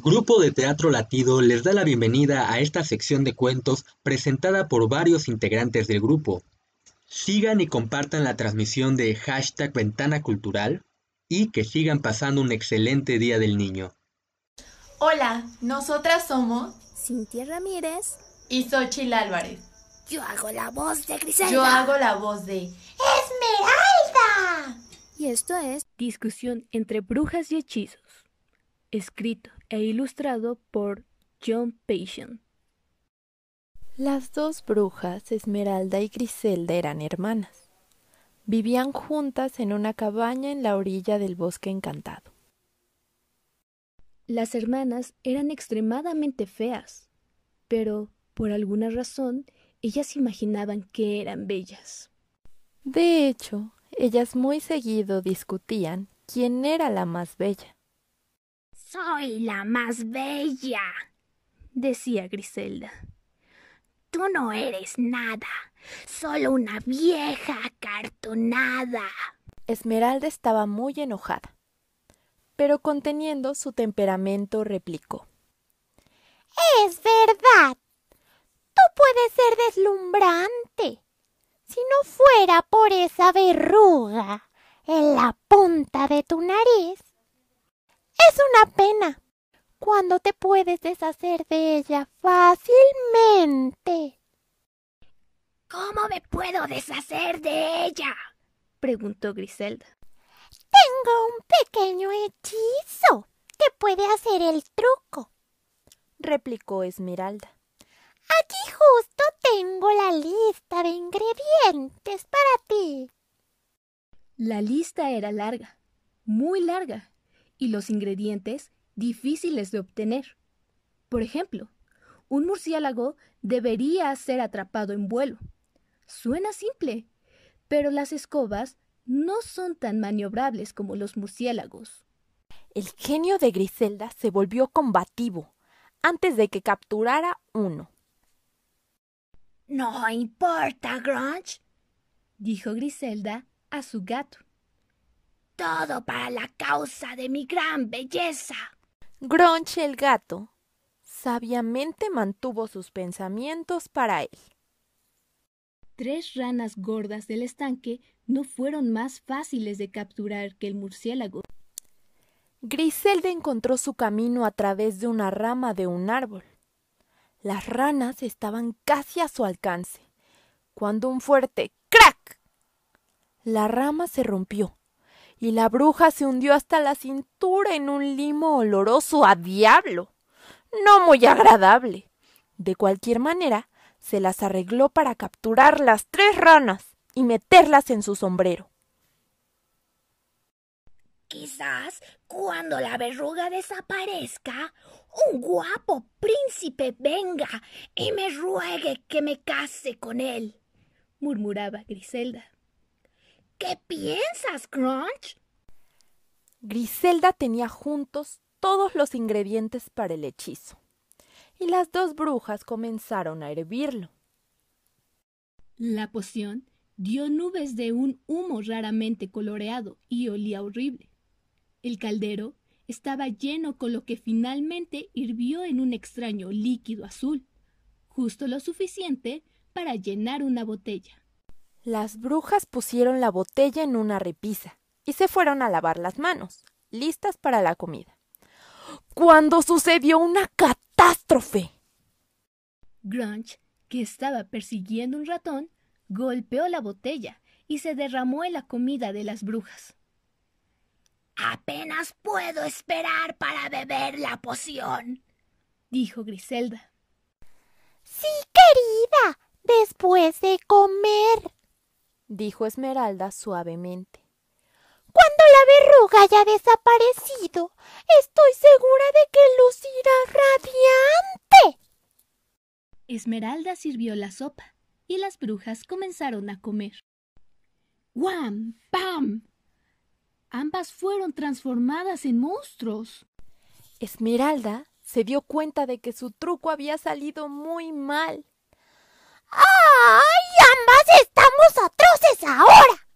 Grupo de Teatro Latido les da la bienvenida a esta sección de cuentos presentada por varios integrantes del grupo. Sigan y compartan la transmisión de hashtag Ventana Cultural y que sigan pasando un excelente Día del Niño. Hola, nosotras somos Cintia Ramírez y Xochitl Álvarez. Yo hago la voz de Griselda. Yo hago la voz de Esmeralda. Y esto es Discusión entre brujas y hechizos. Escrito e ilustrado por John Patient. Las dos brujas, Esmeralda y Griselda, eran hermanas. Vivían juntas en una cabaña en la orilla del bosque encantado. Las hermanas eran extremadamente feas, pero por alguna razón ellas imaginaban que eran bellas. De hecho, ellas muy seguido discutían quién era la más bella. Soy la más bella, decía Griselda. Tú no eres nada, solo una vieja cartonada. Esmeralda estaba muy enojada, pero conteniendo su temperamento replicó. Es verdad. Tú puedes ser deslumbrante. Si no fuera por esa verruga en la punta de tu nariz, es una pena cuando te puedes deshacer de ella fácilmente. ¿Cómo me puedo deshacer de ella? preguntó Griselda. Tengo un pequeño hechizo que puede hacer el truco, replicó Esmeralda. Aquí justo tengo la lista de ingredientes para ti. La lista era larga, muy larga, y los ingredientes difíciles de obtener. Por ejemplo, un murciélago debería ser atrapado en vuelo. Suena simple, pero las escobas no son tan maniobrables como los murciélagos. El genio de Griselda se volvió combativo antes de que capturara uno. No importa, Grunch, dijo Griselda a su gato. Todo para la causa de mi gran belleza. Grunch el gato sabiamente mantuvo sus pensamientos para él. Tres ranas gordas del estanque no fueron más fáciles de capturar que el murciélago. Griselda encontró su camino a través de una rama de un árbol. Las ranas estaban casi a su alcance, cuando un fuerte crack. La rama se rompió y la bruja se hundió hasta la cintura en un limo oloroso a diablo. No muy agradable. De cualquier manera, se las arregló para capturar las tres ranas y meterlas en su sombrero. Quizás cuando la verruga desaparezca, un guapo príncipe venga y me ruegue que me case con él, murmuraba Griselda. ¿Qué piensas, Crunch? Griselda tenía juntos todos los ingredientes para el hechizo, y las dos brujas comenzaron a hervirlo. La poción dio nubes de un humo raramente coloreado y olía horrible. El caldero estaba lleno con lo que finalmente hirvió en un extraño líquido azul, justo lo suficiente para llenar una botella. Las brujas pusieron la botella en una repisa y se fueron a lavar las manos, listas para la comida. Cuando sucedió una catástrofe. Grunch, que estaba persiguiendo un ratón, golpeó la botella y se derramó en la comida de las brujas. Apenas puedo esperar para beber la poción, dijo Griselda. Sí, querida, después de comer, dijo Esmeralda suavemente. Cuando la verruga haya desaparecido, estoy segura de que lucirá radiante. Esmeralda sirvió la sopa y las brujas comenzaron a comer. ¡Guam! ¡Pam! Ambas fueron transformadas en monstruos. Esmeralda se dio cuenta de que su truco había salido muy mal. ¡Ay! Ambas estamos atroces ahora.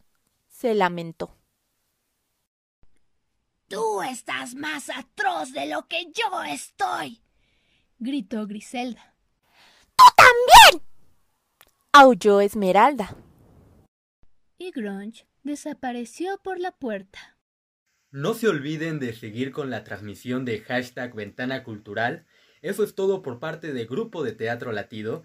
se lamentó. Tú estás más atroz de lo que yo estoy. gritó Griselda. ¡Tú también! aulló Esmeralda. Y Grunge desapareció por la puerta. No se olviden de seguir con la transmisión de hashtag Ventana Cultural. Eso es todo por parte de Grupo de Teatro Latido.